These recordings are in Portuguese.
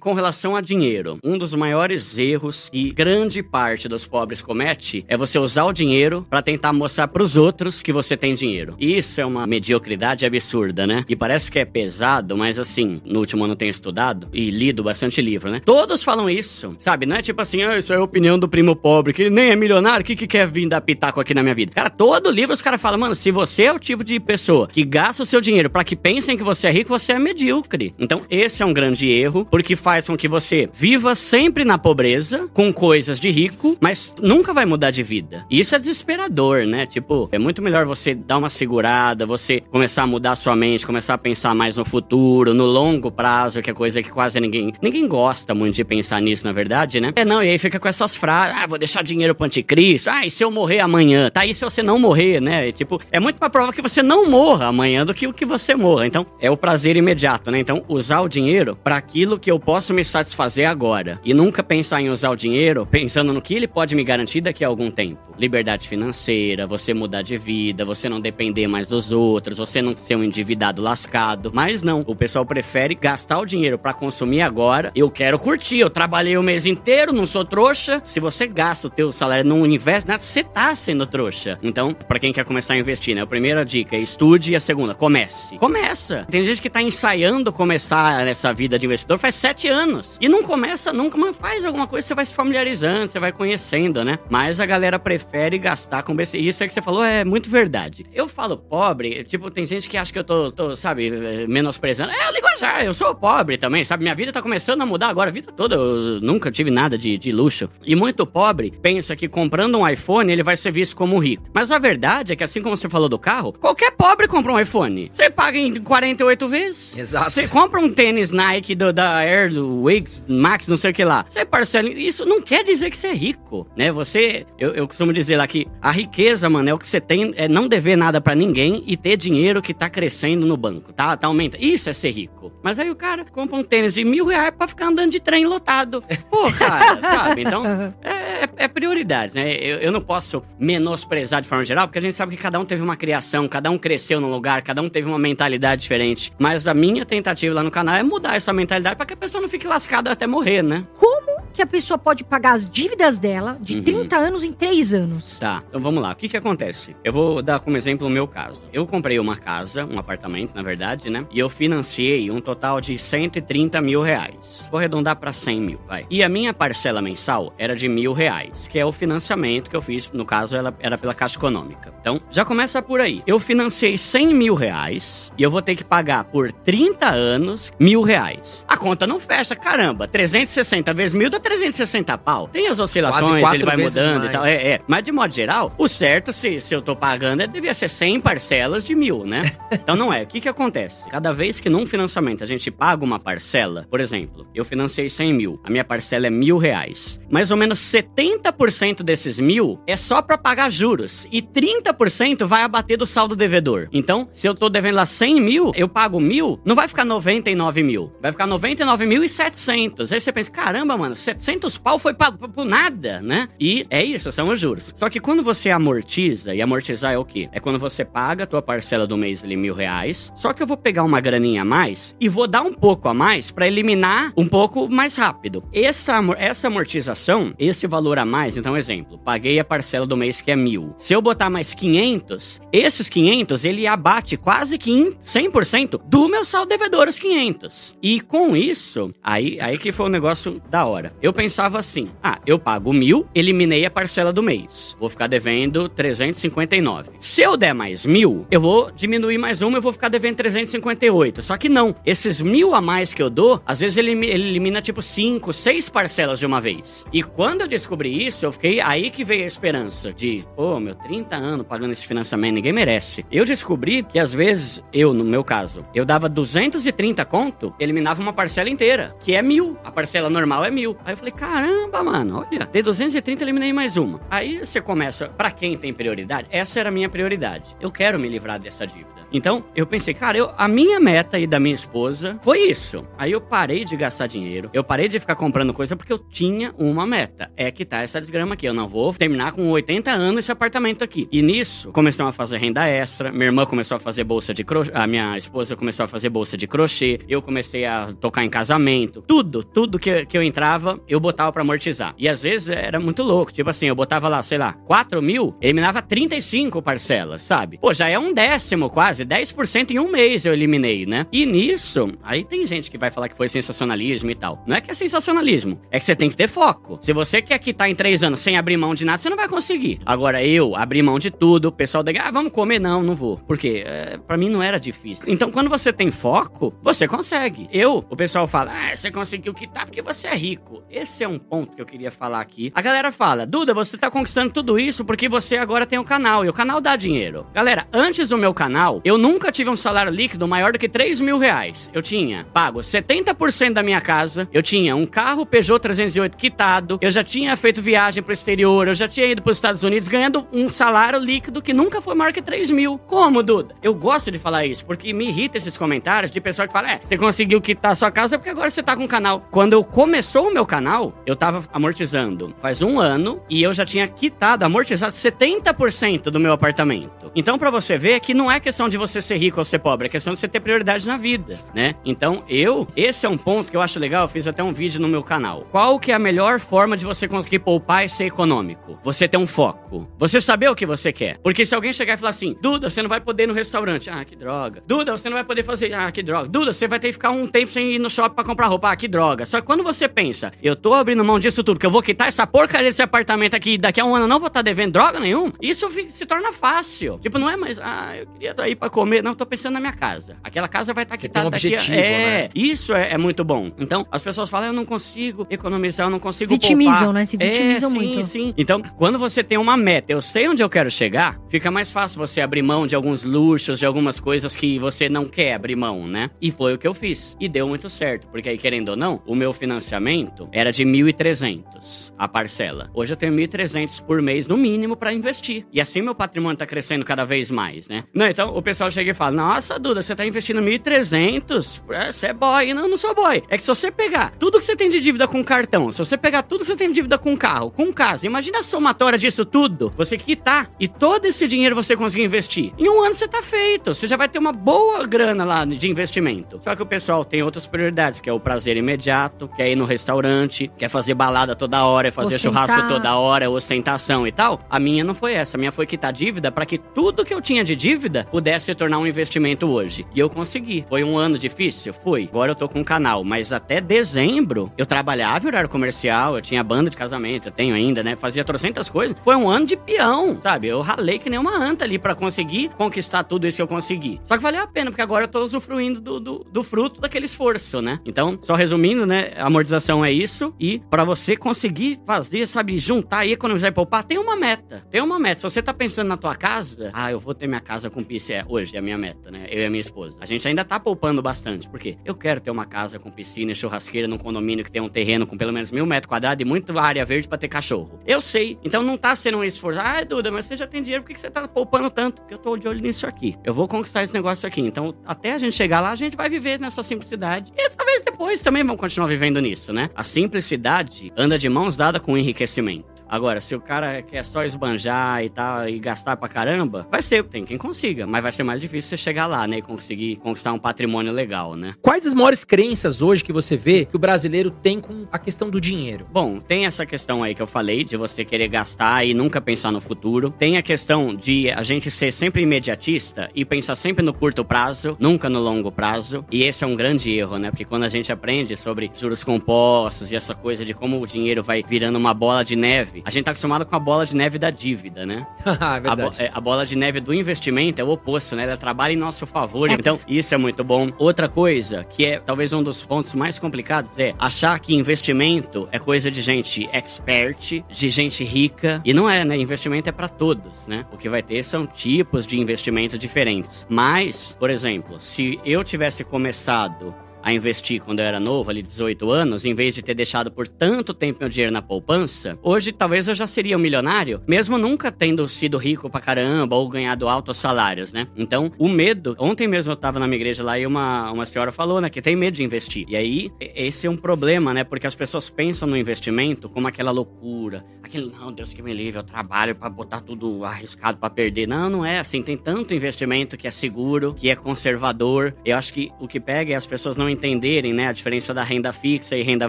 Com relação a dinheiro, um dos maiores erros que grande parte dos pobres comete é você usar o dinheiro para tentar mostrar para os outros que você tem dinheiro. Isso é uma mediocridade absurda, né? E parece que é pesado, mas assim, no último ano tenho estudado e lido bastante livro, né? Todos falam isso, sabe? Não é tipo assim, ah, isso é a opinião do primo pobre que nem é milionário, que que quer vir dar pitaco aqui na minha vida? Cara, todo livro os caras falam, mano, se você é o tipo de pessoa que gasta o seu dinheiro para que pensem que você é rico, você é medíocre. Então, esse é um grande erro, porque faz com que você viva sempre na pobreza, com coisas de rico, mas nunca vai mudar de vida. E isso é desesperador, né? Tipo, é muito melhor você dar uma segurada, você começar a mudar a sua mente, começar a pensar mais no futuro, no longo prazo, que é coisa que quase ninguém. Ninguém gosta muito de pensar nisso, na verdade, né? É, não, e aí fica com essas frases, ah, vou deixar dinheiro pro anticristo, ah, e se eu morrer amanhã? Tá aí se você não morrer, né? E, tipo, é muito pra prova que você não morra amanhã do que o que você morra. Então, é o prazer imediato, né? Então, usar o dinheiro para aquilo que eu posso me satisfazer agora e nunca pensar em usar o dinheiro pensando no que ele pode me garantir daqui a algum tempo. Liberdade financeira, você mudar de vida, você não depender mais dos outros, você não ser um endividado lascado. Mas não, o pessoal prefere gastar o dinheiro para consumir agora. Eu quero curtir, eu trabalhei o mês inteiro, não sou trouxa. Se você gasta o teu salário, não investe você tá sendo trouxa. Então, para quem quer começar a investir, né? A primeira dica é estude e a segunda, comece. Começa. Tem gente que tá ensaiando começar essa vida de investidor faz sete anos anos. E não começa nunca, mas faz alguma coisa, você vai se familiarizando, você vai conhecendo, né? Mas a galera prefere gastar com besteira. Isso é que você falou é muito verdade. Eu falo pobre, tipo, tem gente que acha que eu tô, tô sabe, menosprezando. É o linguajar, eu sou pobre também, sabe? Minha vida tá começando a mudar agora, a vida toda. Eu nunca tive nada de, de luxo. E muito pobre pensa que comprando um iPhone ele vai ser visto como rico. Mas a verdade é que, assim como você falou do carro, qualquer pobre compra um iPhone. Você paga em 48 vezes. Exato. Você compra um tênis Nike do, da Air, do Wix, Max, não sei o que lá. Você parcela. Isso não quer dizer que você é rico, né? Você. Eu, eu costumo dizer lá que a riqueza, mano, é o que você tem, é não dever nada para ninguém e ter dinheiro que tá crescendo no banco, tá? Tá aumenta. Isso é ser rico. Mas aí o cara compra um tênis de mil reais pra ficar andando de trem lotado. Pô, cara, sabe? Então, é, é, é prioridade, né? Eu, eu não posso menosprezar de forma geral, porque a gente sabe que cada um teve uma criação, cada um cresceu num lugar, cada um teve uma mentalidade diferente. Mas a minha tentativa lá no canal é mudar essa mentalidade para que a pessoa não fique lascada até morrer, né? Como que a pessoa pode pagar as dívidas dela de Uhum. 30 anos em 3 anos? Tá, então vamos lá. O que que acontece? Eu vou dar como exemplo o meu caso. Eu comprei uma casa, um apartamento, na verdade, né? E eu financiei um total de 130 mil reais. Vou arredondar pra 100 mil, vai. E a minha parcela mensal era de mil reais, que é o financiamento que eu fiz. No caso, ela era pela Caixa Econômica. Então, já começa por aí. Eu financiei 100 mil reais e eu vou ter que pagar por 30 anos mil reais. A conta não fecha, caramba. 360 vezes mil dá 360 pau. Tem as oscilações, ele vai mudando e mais. tal. É, é. Mas de modo geral, o certo, se, se eu tô pagando, é, devia ser 100 parcelas de mil, né? então não é. O que que acontece? Cada vez que num financiamento a gente paga uma parcela, por exemplo, eu financiei 100 mil, a minha parcela é mil reais. Mais ou menos 70% desses mil é só pra pagar juros e 30% vai abater do saldo devedor. Então, se eu tô devendo lá 100 mil, eu pago mil, não vai ficar 99 mil, vai ficar 99 mil e 700. Aí você pensa, caramba, mano, 700 pau foi pra- por nada, né? E é isso, são os juros. Só que quando você amortiza, e amortizar é o quê? É quando você paga a tua parcela do mês ali mil reais, só que eu vou pegar uma graninha a mais e vou dar um pouco a mais pra eliminar um pouco mais rápido. Essa, essa amortização, esse valor a mais, então exemplo, paguei a parcela do mês que é mil. Se eu botar mais 500, esses 500 ele abate quase que em 100% do meu saldo devedor os 500. E com isso, aí, aí que foi um negócio da hora. Eu pensava assim: ah, eu pago mil, eliminei a parcela do mês. Vou ficar devendo 359. Se eu der mais mil, eu vou diminuir mais uma, eu vou ficar devendo 358. Só que não. Esses mil a mais que eu dou, às vezes ele, ele elimina tipo cinco, seis parcelas de uma vez. E quando eu descobri isso, eu fiquei aí que veio a esperança de, pô, meu 30 anos pagando esse financiamento, ninguém merece. Eu descobri que às vezes, eu, no meu caso, eu dava 230 conto, eliminava uma parcela inteira, que é mil. A parcela normal é mil. Aí eu falei, caramba, mano, olha, dei 230, eliminei mais uma. Aí você começa, para quem tem prioridade, essa era a minha prioridade. Eu quero me livrar dessa dívida. Então, eu pensei, cara, eu, a minha meta e da minha esposa foi isso. Aí eu parei de gastar dinheiro, eu parei de ficar comprando coisa porque eu tinha uma meta. É que tá essa desgrama aqui. Eu não vou terminar com 80 anos esse apartamento aqui. E nisso, começamos a fazer renda extra. Minha irmã começou a fazer bolsa de crochê. A minha esposa começou a fazer bolsa de crochê. Eu comecei a tocar em casamento. Tudo, tudo que, que eu entrava, eu botava pra amortizar. E às vezes era muito louco. Tipo assim, eu botava lá, sei lá, 4 mil, eliminava 35 parcelas, sabe? Pô, já é um décimo quase quase 10% em um mês eu eliminei, né? E nisso, aí tem gente que vai falar que foi sensacionalismo e tal. Não é que é sensacionalismo, é que você tem que ter foco. Se você quer quitar em três anos sem abrir mão de nada, você não vai conseguir. Agora, eu abri mão de tudo, o pessoal da ah, vamos comer? Não, não vou. Porque é, para mim não era difícil. Então, quando você tem foco, você consegue. Eu, o pessoal fala, ah, você conseguiu quitar porque você é rico. Esse é um ponto que eu queria falar aqui. A galera fala, Duda, você tá conquistando tudo isso porque você agora tem o um canal e o canal dá dinheiro. Galera, antes do meu canal, eu nunca tive um salário líquido maior do que 3 mil reais. Eu tinha pago 70% da minha casa, eu tinha um carro Peugeot 308 quitado, eu já tinha feito viagem pro exterior, eu já tinha ido pros Estados Unidos ganhando um salário líquido que nunca foi maior que 3 mil. Como, Duda? Eu gosto de falar isso, porque me irrita esses comentários de pessoa que fala, é, você conseguiu quitar sua casa porque agora você tá com um canal. Quando eu começou o meu canal, eu tava amortizando faz um ano e eu já tinha quitado, amortizado 70% do meu apartamento. Então, para você ver que não é questão de você ser rico ou ser pobre, é questão de você ter prioridade na vida, né? Então, eu, esse é um ponto que eu acho legal, eu fiz até um vídeo no meu canal. Qual que é a melhor forma de você conseguir poupar e ser econômico? Você ter um foco. Você saber o que você quer. Porque se alguém chegar e falar assim, Duda, você não vai poder ir no restaurante. Ah, que droga. Duda, você não vai poder fazer. Ah, que droga. Duda, você vai ter que ficar um tempo sem ir no shopping pra comprar roupa. Ah, que droga. Só que quando você pensa, eu tô abrindo mão disso tudo, que eu vou quitar essa porcaria desse apartamento aqui e daqui a um ano eu não vou estar tá devendo droga nenhum, isso se torna fácil. Tipo, não é mais, ah, eu queria ir pra comer. Não, tô pensando na minha casa. Aquela casa vai estar tá quitada um daqui objetivo, a... É, né? isso é, é, muito bom. Então, as pessoas falam, eu não consigo economizar, eu não consigo Vitimizam, poupar. né? Se vitimizam é, sim, muito. Sim, Então, quando você tem uma meta, eu sei onde eu quero chegar, fica mais fácil você abrir mão de alguns luxos, de algumas coisas que você não quer abrir mão, né? E foi o que eu fiz. E deu muito certo, porque aí, querendo ou não, o meu financiamento era de 1.300 a parcela. Hoje eu tenho 1.300 por mês, no mínimo, para investir. E assim meu patrimônio tá crescendo cada vez mais, né? Não, então, o pessoal chega e fala, nossa, Duda, você tá investindo 1.300? É, você é boy. Não, não sou boy. É que se você pegar tudo que você tem de dívida com cartão, se você pegar tudo que você tem de dívida com carro, com casa, imagina a somatória disso tudo, você quitar e todo esse dinheiro você conseguir investir. Em um ano você tá feito. Você já vai ter uma boa grana lá de investimento. Só que o pessoal tem outras prioridades, que é o prazer imediato, quer ir no restaurante, quer fazer balada toda hora, fazer Ostentar. churrasco toda hora, ostentação e tal. A minha não foi essa. A minha foi quitar dívida para que tudo que eu tinha de dívida pudesse se tornar um investimento hoje. E eu consegui. Foi um ano difícil? Foi. Agora eu tô com um canal, mas até dezembro eu trabalhava em horário comercial, eu tinha banda de casamento, eu tenho ainda, né? Fazia trocentas coisas. Foi um ano de peão, sabe? Eu ralei que nem uma anta ali para conseguir conquistar tudo isso que eu consegui. Só que valeu a pena, porque agora eu tô usufruindo do, do, do fruto daquele esforço, né? Então, só resumindo, né? A amortização é isso. E para você conseguir fazer, sabe, juntar e economizar e poupar, tem uma meta. Tem uma meta. Se você tá pensando na tua casa, ah, eu vou ter minha casa com piscina. Hoje é a minha meta, né? Eu e a minha esposa. A gente ainda tá poupando bastante. Por quê? Eu quero ter uma casa com piscina churrasqueira num condomínio que tem um terreno com pelo menos mil metros quadrados e muita área verde para ter cachorro. Eu sei. Então não tá sendo um esforço. Ah, Duda, mas você já tem dinheiro, por que você tá poupando tanto? Porque eu tô de olho nisso aqui. Eu vou conquistar esse negócio aqui. Então, até a gente chegar lá, a gente vai viver nessa simplicidade. E talvez depois também vamos continuar vivendo nisso, né? A simplicidade anda de mãos dadas com o enriquecimento. Agora, se o cara quer só esbanjar e tal, e gastar pra caramba, vai ser, tem quem consiga, mas vai ser mais difícil você chegar lá, né? E conseguir conquistar um patrimônio legal, né? Quais as maiores crenças hoje que você vê que o brasileiro tem com a questão do dinheiro? Bom, tem essa questão aí que eu falei, de você querer gastar e nunca pensar no futuro. Tem a questão de a gente ser sempre imediatista e pensar sempre no curto prazo, nunca no longo prazo. E esse é um grande erro, né? Porque quando a gente aprende sobre juros compostos e essa coisa de como o dinheiro vai virando uma bola de neve, a gente tá acostumado com a bola de neve da dívida, né? é A, bo- é, a bola de neve do investimento é o oposto, né? Ela trabalha em nosso favor. Então, isso é muito bom. Outra coisa, que é talvez um dos pontos mais complicados, é achar que investimento é coisa de gente expert, de gente rica. E não é, né? Investimento é para todos, né? O que vai ter são tipos de investimento diferentes. Mas, por exemplo, se eu tivesse começado a investir quando eu era novo, ali 18 anos, em vez de ter deixado por tanto tempo meu dinheiro na poupança, hoje talvez eu já seria um milionário, mesmo nunca tendo sido rico pra caramba ou ganhado altos salários, né? Então, o medo. Ontem mesmo eu tava na minha igreja lá e uma, uma senhora falou, né, que tem medo de investir. E aí, esse é um problema, né? Porque as pessoas pensam no investimento como aquela loucura. Aquele, não, Deus que me livre, eu trabalho para botar tudo arriscado para perder. Não, não é assim. Tem tanto investimento que é seguro, que é conservador. Eu acho que o que pega é as pessoas não entenderem, né, a diferença da renda fixa e renda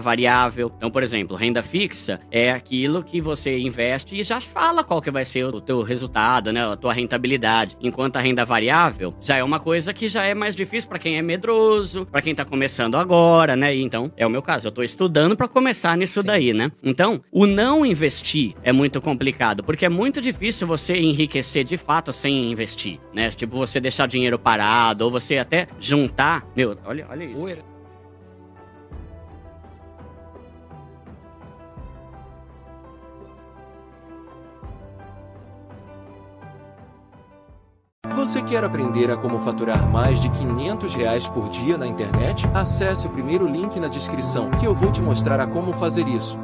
variável. Então, por exemplo, renda fixa é aquilo que você investe e já fala qual que vai ser o teu resultado, né, a tua rentabilidade. Enquanto a renda variável já é uma coisa que já é mais difícil para quem é medroso, para quem tá começando agora, né? E então, é o meu caso, eu tô estudando para começar nisso Sim. daí, né? Então, o não investir é muito complicado, porque é muito difícil você enriquecer de fato sem investir, né? Tipo, você deixar dinheiro parado, ou você até juntar. Meu, olha, olha isso. Você quer aprender a como faturar mais de 500 reais por dia na internet? Acesse o primeiro link na descrição que eu vou te mostrar a como fazer isso.